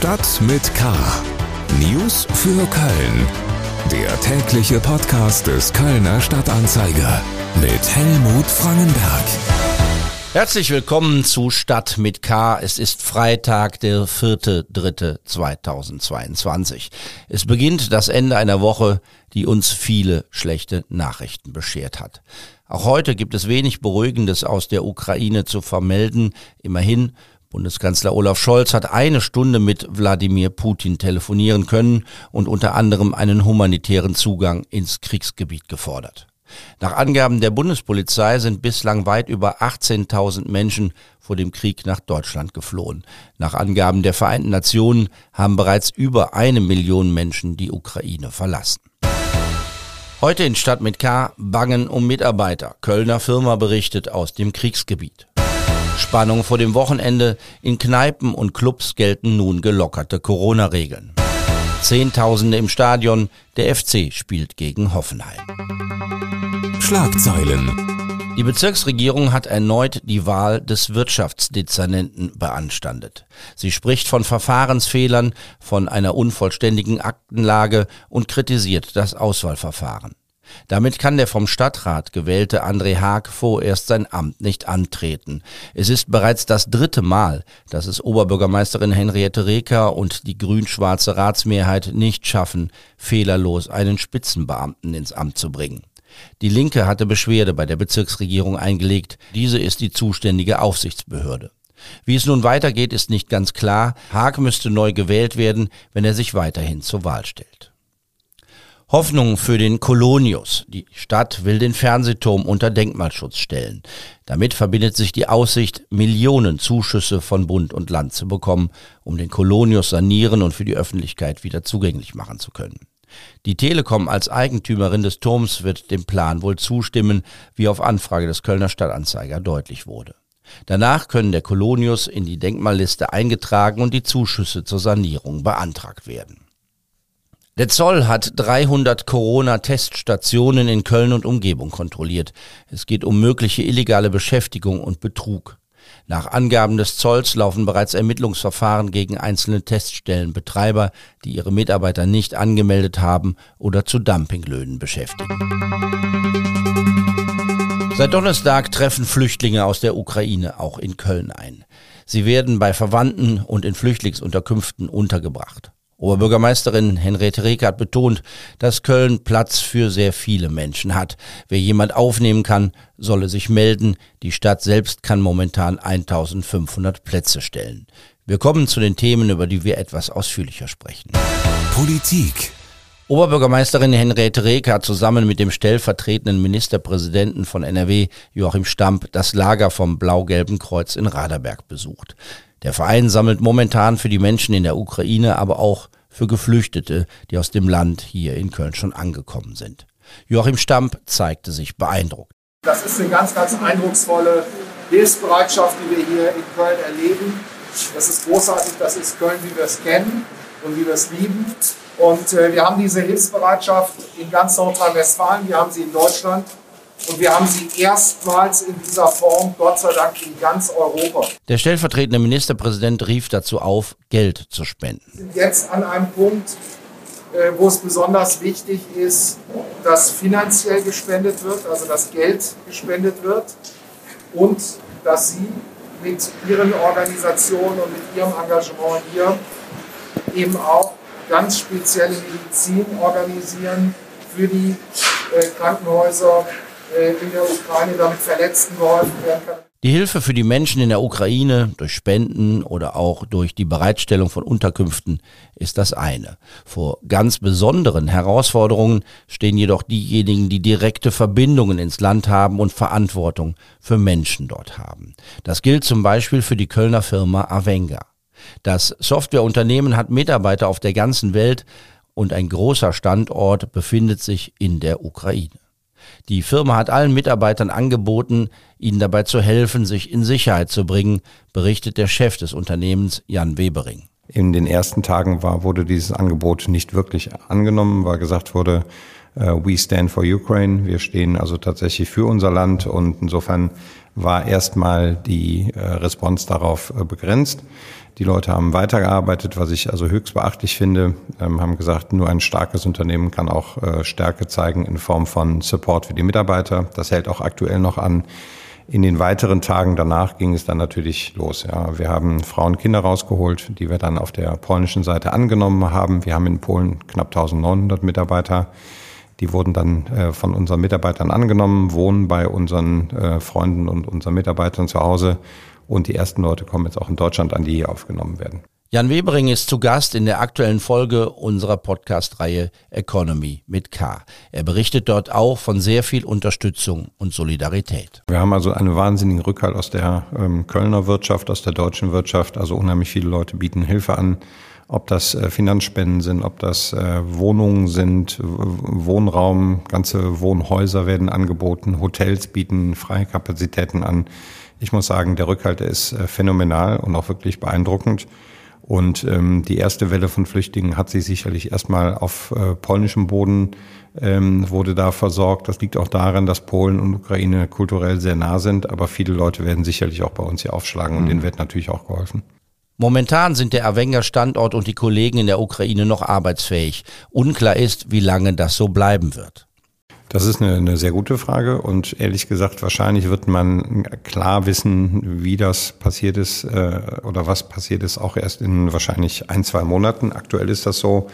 Stadt mit K. News für Köln. Der tägliche Podcast des Kölner Stadtanzeiger mit Helmut Frangenberg. Herzlich willkommen zu Stadt mit K. Es ist Freitag, der 4.3.2022. Es beginnt das Ende einer Woche, die uns viele schlechte Nachrichten beschert hat. Auch heute gibt es wenig Beruhigendes aus der Ukraine zu vermelden. Immerhin Bundeskanzler Olaf Scholz hat eine Stunde mit Wladimir Putin telefonieren können und unter anderem einen humanitären Zugang ins Kriegsgebiet gefordert. Nach Angaben der Bundespolizei sind bislang weit über 18.000 Menschen vor dem Krieg nach Deutschland geflohen. Nach Angaben der Vereinten Nationen haben bereits über eine Million Menschen die Ukraine verlassen. Heute in Stadt mit K bangen um Mitarbeiter. Kölner Firma berichtet aus dem Kriegsgebiet. Spannung vor dem Wochenende. In Kneipen und Clubs gelten nun gelockerte Corona-Regeln. Zehntausende im Stadion. Der FC spielt gegen Hoffenheim. Schlagzeilen. Die Bezirksregierung hat erneut die Wahl des Wirtschaftsdezernenten beanstandet. Sie spricht von Verfahrensfehlern, von einer unvollständigen Aktenlage und kritisiert das Auswahlverfahren. Damit kann der vom Stadtrat gewählte André Haag vorerst sein Amt nicht antreten. Es ist bereits das dritte Mal, dass es Oberbürgermeisterin Henriette Reker und die grün-schwarze Ratsmehrheit nicht schaffen, fehlerlos einen Spitzenbeamten ins Amt zu bringen. Die Linke hatte Beschwerde bei der Bezirksregierung eingelegt. Diese ist die zuständige Aufsichtsbehörde. Wie es nun weitergeht, ist nicht ganz klar. Haag müsste neu gewählt werden, wenn er sich weiterhin zur Wahl stellt. Hoffnung für den Kolonius. Die Stadt will den Fernsehturm unter Denkmalschutz stellen. Damit verbindet sich die Aussicht, Millionen Zuschüsse von Bund und Land zu bekommen, um den Kolonius sanieren und für die Öffentlichkeit wieder zugänglich machen zu können. Die Telekom als Eigentümerin des Turms wird dem Plan wohl zustimmen, wie auf Anfrage des Kölner Stadtanzeiger deutlich wurde. Danach können der Kolonius in die Denkmalliste eingetragen und die Zuschüsse zur Sanierung beantragt werden. Der Zoll hat 300 Corona-Teststationen in Köln und Umgebung kontrolliert. Es geht um mögliche illegale Beschäftigung und Betrug. Nach Angaben des Zolls laufen bereits Ermittlungsverfahren gegen einzelne Teststellenbetreiber, die ihre Mitarbeiter nicht angemeldet haben oder zu Dumpinglöhnen beschäftigen. Seit Donnerstag treffen Flüchtlinge aus der Ukraine auch in Köln ein. Sie werden bei Verwandten und in Flüchtlingsunterkünften untergebracht. Oberbürgermeisterin Henriette Reker hat betont, dass Köln Platz für sehr viele Menschen hat. Wer jemand aufnehmen kann, solle sich melden. Die Stadt selbst kann momentan 1500 Plätze stellen. Wir kommen zu den Themen, über die wir etwas ausführlicher sprechen. Politik. Oberbürgermeisterin Henriette Reker hat zusammen mit dem stellvertretenden Ministerpräsidenten von NRW, Joachim Stamp, das Lager vom Blau-Gelben Kreuz in Raderberg besucht. Der Verein sammelt momentan für die Menschen in der Ukraine, aber auch für Geflüchtete, die aus dem Land hier in Köln schon angekommen sind. Joachim Stamp zeigte sich beeindruckt. Das ist eine ganz, ganz eindrucksvolle Hilfsbereitschaft, die wir hier in Köln erleben. Das ist großartig, das ist Köln, wie wir es kennen und wie wir es lieben. Und äh, wir haben diese Hilfsbereitschaft in ganz Nordrhein-Westfalen, wir haben sie in Deutschland und wir haben sie erstmals in dieser Form, Gott sei Dank, in ganz Europa. Der stellvertretende Ministerpräsident rief dazu auf, Geld zu spenden. Wir sind jetzt an einem Punkt, äh, wo es besonders wichtig ist, dass finanziell gespendet wird, also dass Geld gespendet wird und dass Sie mit Ihren Organisationen und mit Ihrem Engagement hier eben auch ganz spezielle Medizin organisieren für die äh, Krankenhäuser in der Ukraine, damit Verletzten geholfen werden kann. Die Hilfe für die Menschen in der Ukraine durch Spenden oder auch durch die Bereitstellung von Unterkünften ist das eine. Vor ganz besonderen Herausforderungen stehen jedoch diejenigen, die direkte Verbindungen ins Land haben und Verantwortung für Menschen dort haben. Das gilt zum Beispiel für die Kölner Firma Avenga. Das Softwareunternehmen hat Mitarbeiter auf der ganzen Welt und ein großer Standort befindet sich in der Ukraine. Die Firma hat allen Mitarbeitern angeboten, ihnen dabei zu helfen, sich in Sicherheit zu bringen, berichtet der Chef des Unternehmens Jan Webering. In den ersten Tagen war, wurde dieses Angebot nicht wirklich angenommen, weil gesagt wurde, uh, we stand for Ukraine. Wir stehen also tatsächlich für unser Land und insofern war erstmal die äh, Response darauf äh, begrenzt. Die Leute haben weitergearbeitet, was ich also höchst beachtlich finde, ähm, haben gesagt, nur ein starkes Unternehmen kann auch äh, Stärke zeigen in Form von Support für die Mitarbeiter. Das hält auch aktuell noch an. In den weiteren Tagen danach ging es dann natürlich los. Ja, wir haben Frauen und Kinder rausgeholt, die wir dann auf der polnischen Seite angenommen haben. Wir haben in Polen knapp 1900 Mitarbeiter. Die wurden dann äh, von unseren Mitarbeitern angenommen, wohnen bei unseren äh, Freunden und unseren Mitarbeitern zu Hause. Und die ersten Leute kommen jetzt auch in Deutschland an, die hier aufgenommen werden. Jan Webering ist zu Gast in der aktuellen Folge unserer Podcast-Reihe Economy mit K. Er berichtet dort auch von sehr viel Unterstützung und Solidarität. Wir haben also einen wahnsinnigen Rückhalt aus der ähm, Kölner Wirtschaft, aus der deutschen Wirtschaft. Also unheimlich viele Leute bieten Hilfe an ob das äh, Finanzspenden sind, ob das äh, Wohnungen sind, Wohnraum, ganze Wohnhäuser werden angeboten, Hotels bieten freie Kapazitäten an. Ich muss sagen, der Rückhalt ist äh, phänomenal und auch wirklich beeindruckend. Und ähm, die erste Welle von Flüchtlingen hat sich sicherlich erstmal auf äh, polnischem Boden ähm, wurde da versorgt. Das liegt auch daran, dass Polen und Ukraine kulturell sehr nah sind, aber viele Leute werden sicherlich auch bei uns hier aufschlagen und mhm. denen wird natürlich auch geholfen. Momentan sind der Avenger Standort und die Kollegen in der Ukraine noch arbeitsfähig. Unklar ist, wie lange das so bleiben wird. Das ist eine, eine, sehr gute Frage und ehrlich gesagt, wahrscheinlich wird man klar wissen, wie das passiert ist äh, oder was passiert ist, auch erst in wahrscheinlich ein, zwei Monaten. Aktuell ist das so,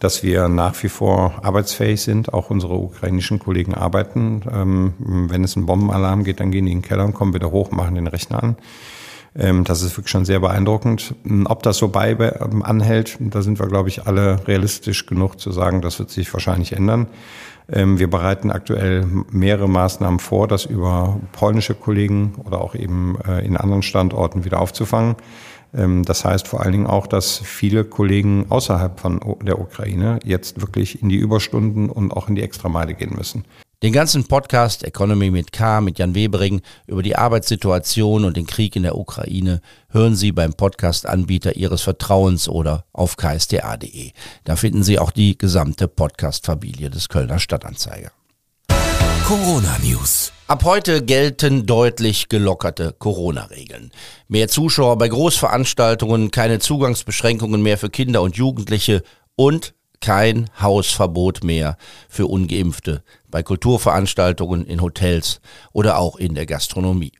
dass wir nach wie vor arbeitsfähig sind. Auch unsere ukrainischen Kollegen arbeiten. Ähm, wenn es einen Bombenalarm geht, dann gehen die in den Keller und kommen wieder hoch, machen den Rechner an. Ähm, das ist wirklich schon sehr beeindruckend. Ähm, ob das so bei ähm, anhält, da sind wir, glaube ich, alle realistisch genug zu sagen, das wird sich wahrscheinlich ändern. Wir bereiten aktuell mehrere Maßnahmen vor, das über polnische Kollegen oder auch eben äh, in anderen Standorten wieder aufzufangen. Das heißt vor allen Dingen auch, dass viele Kollegen außerhalb von der Ukraine jetzt wirklich in die Überstunden und auch in die Extrameile gehen müssen. Den ganzen Podcast Economy mit K mit Jan Webering über die Arbeitssituation und den Krieg in der Ukraine hören Sie beim Podcast-Anbieter Ihres Vertrauens oder auf ksta.de. Da finden Sie auch die gesamte Podcast-Familie des Kölner Stadtanzeiger. Corona News. Ab heute gelten deutlich gelockerte Corona-Regeln. Mehr Zuschauer bei Großveranstaltungen, keine Zugangsbeschränkungen mehr für Kinder und Jugendliche und kein Hausverbot mehr für ungeimpfte bei Kulturveranstaltungen, in Hotels oder auch in der Gastronomie.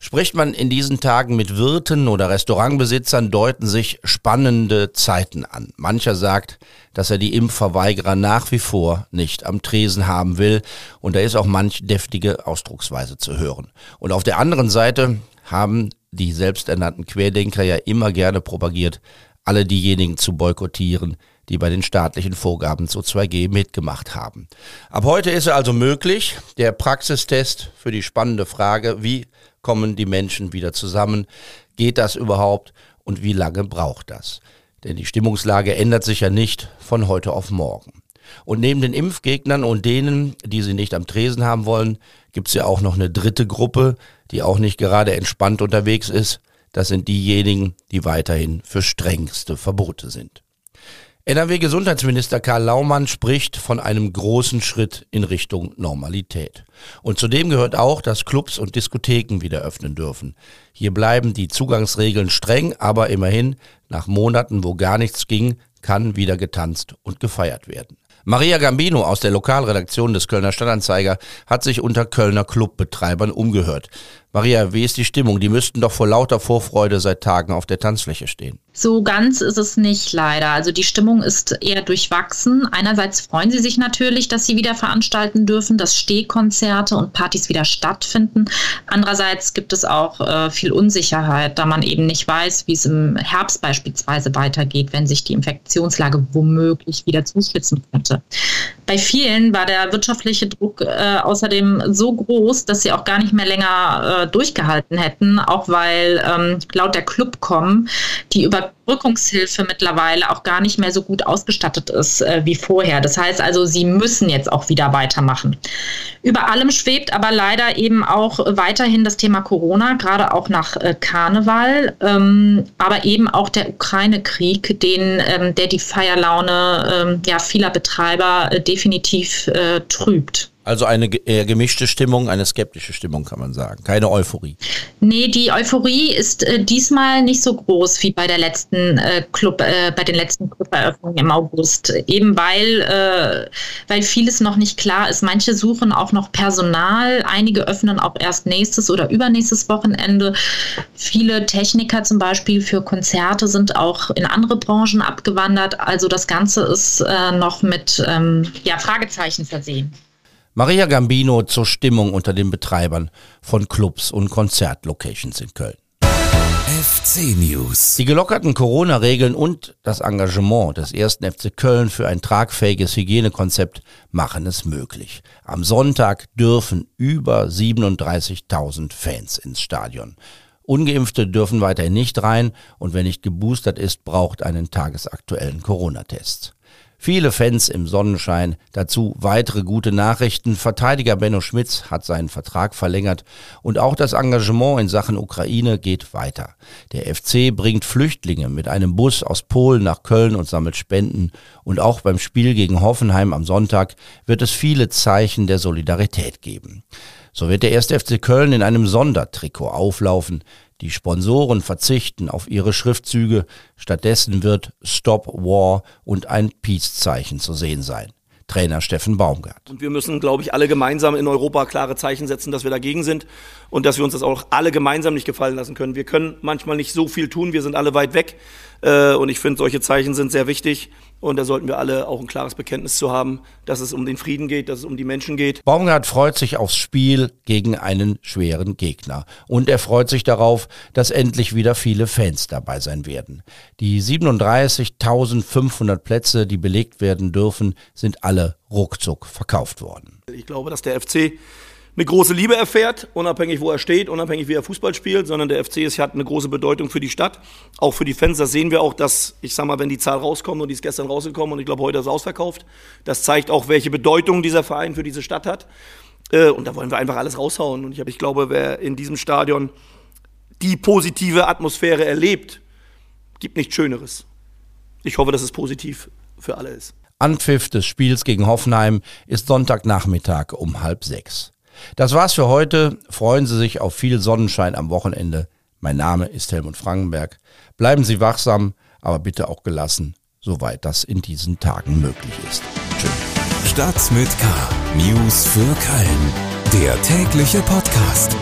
Spricht man in diesen Tagen mit Wirten oder Restaurantbesitzern, deuten sich spannende Zeiten an. Mancher sagt, dass er die Impfverweigerer nach wie vor nicht am Tresen haben will und da ist auch manch deftige Ausdrucksweise zu hören. Und auf der anderen Seite haben die selbsternannten Querdenker ja immer gerne propagiert, alle diejenigen zu boykottieren, die bei den staatlichen Vorgaben zu 2G mitgemacht haben. Ab heute ist also möglich, der Praxistest für die spannende Frage, wie kommen die Menschen wieder zusammen, geht das überhaupt und wie lange braucht das? Denn die Stimmungslage ändert sich ja nicht von heute auf morgen. Und neben den Impfgegnern und denen, die sie nicht am Tresen haben wollen, gibt es ja auch noch eine dritte Gruppe, die auch nicht gerade entspannt unterwegs ist. Das sind diejenigen, die weiterhin für strengste Verbote sind. NRW-Gesundheitsminister Karl Laumann spricht von einem großen Schritt in Richtung Normalität. Und zudem gehört auch, dass Clubs und Diskotheken wieder öffnen dürfen. Hier bleiben die Zugangsregeln streng, aber immerhin, nach Monaten, wo gar nichts ging, kann wieder getanzt und gefeiert werden. Maria Gambino aus der Lokalredaktion des Kölner Stadtanzeiger hat sich unter Kölner Clubbetreibern umgehört. Maria, wie ist die Stimmung? Die müssten doch vor lauter Vorfreude seit Tagen auf der Tanzfläche stehen. So ganz ist es nicht leider. Also die Stimmung ist eher durchwachsen. Einerseits freuen sie sich natürlich, dass sie wieder veranstalten dürfen, dass Stehkonzerte und Partys wieder stattfinden. Andererseits gibt es auch äh, viel Unsicherheit, da man eben nicht weiß, wie es im Herbst beispielsweise weitergeht, wenn sich die Infektionslage womöglich wieder zuspitzen könnte. Bei vielen war der wirtschaftliche Druck äh, außerdem so groß, dass sie auch gar nicht mehr länger äh, durchgehalten hätten, auch weil ähm, laut der Clubcom die Überbrückungshilfe mittlerweile auch gar nicht mehr so gut ausgestattet ist äh, wie vorher. Das heißt also, sie müssen jetzt auch wieder weitermachen. Über allem schwebt aber leider eben auch weiterhin das Thema Corona, gerade auch nach äh, Karneval, ähm, aber eben auch der Ukraine-Krieg, den, ähm, der die Feierlaune ähm, ja, vieler Betreiber äh, definitiv äh, trübt. Also eine eher gemischte Stimmung, eine skeptische Stimmung kann man sagen. Keine Euphorie. Nee, die Euphorie ist äh, diesmal nicht so groß wie bei der letzten äh, Club, äh, bei den letzten Cluberöffnungen im August. Eben weil, äh, weil vieles noch nicht klar ist. Manche suchen auch noch Personal, einige öffnen auch erst nächstes oder übernächstes Wochenende. Viele Techniker zum Beispiel für Konzerte sind auch in andere Branchen abgewandert. Also das Ganze ist äh, noch mit ähm, ja, Fragezeichen versehen. Maria Gambino zur Stimmung unter den Betreibern von Clubs und Konzertlocations in Köln. FC News. Die gelockerten Corona-Regeln und das Engagement des ersten FC Köln für ein tragfähiges Hygienekonzept machen es möglich. Am Sonntag dürfen über 37.000 Fans ins Stadion. Ungeimpfte dürfen weiterhin nicht rein und wer nicht geboostert ist, braucht einen tagesaktuellen Corona-Test. Viele Fans im Sonnenschein. Dazu weitere gute Nachrichten. Verteidiger Benno Schmitz hat seinen Vertrag verlängert und auch das Engagement in Sachen Ukraine geht weiter. Der FC bringt Flüchtlinge mit einem Bus aus Polen nach Köln und sammelt Spenden. Und auch beim Spiel gegen Hoffenheim am Sonntag wird es viele Zeichen der Solidarität geben. So wird der erste FC Köln in einem Sondertrikot auflaufen. Die Sponsoren verzichten auf ihre Schriftzüge, stattdessen wird Stop War und ein Peace-Zeichen zu sehen sein. Trainer Steffen Baumgart. Und wir müssen, glaube ich, alle gemeinsam in Europa klare Zeichen setzen, dass wir dagegen sind und dass wir uns das auch alle gemeinsam nicht gefallen lassen können. Wir können manchmal nicht so viel tun, wir sind alle weit weg äh, und ich finde, solche Zeichen sind sehr wichtig. Und da sollten wir alle auch ein klares Bekenntnis zu haben, dass es um den Frieden geht, dass es um die Menschen geht. Baumgart freut sich aufs Spiel gegen einen schweren Gegner. Und er freut sich darauf, dass endlich wieder viele Fans dabei sein werden. Die 37.500 Plätze, die belegt werden dürfen, sind alle ruckzuck verkauft worden. Ich glaube, dass der FC eine große Liebe erfährt, unabhängig wo er steht, unabhängig wie er Fußball spielt, sondern der FC ist, hat eine große Bedeutung für die Stadt, auch für die Fans. Das sehen wir auch, dass, ich sag mal, wenn die Zahl rauskommt und die ist gestern rausgekommen und ich glaube, heute ist es ausverkauft, das zeigt auch, welche Bedeutung dieser Verein für diese Stadt hat. Äh, und da wollen wir einfach alles raushauen. Und ich, ich glaube, wer in diesem Stadion die positive Atmosphäre erlebt, gibt nichts Schöneres. Ich hoffe, dass es positiv für alle ist. Anpfiff des Spiels gegen Hoffenheim ist Sonntagnachmittag um halb sechs. Das war's für heute. Freuen Sie sich auf viel Sonnenschein am Wochenende. Mein Name ist Helmut Frankenberg. Bleiben Sie wachsam, aber bitte auch gelassen, soweit das in diesen Tagen möglich ist. Tschüss. Stadt mit K. News für Köln. Der tägliche Podcast.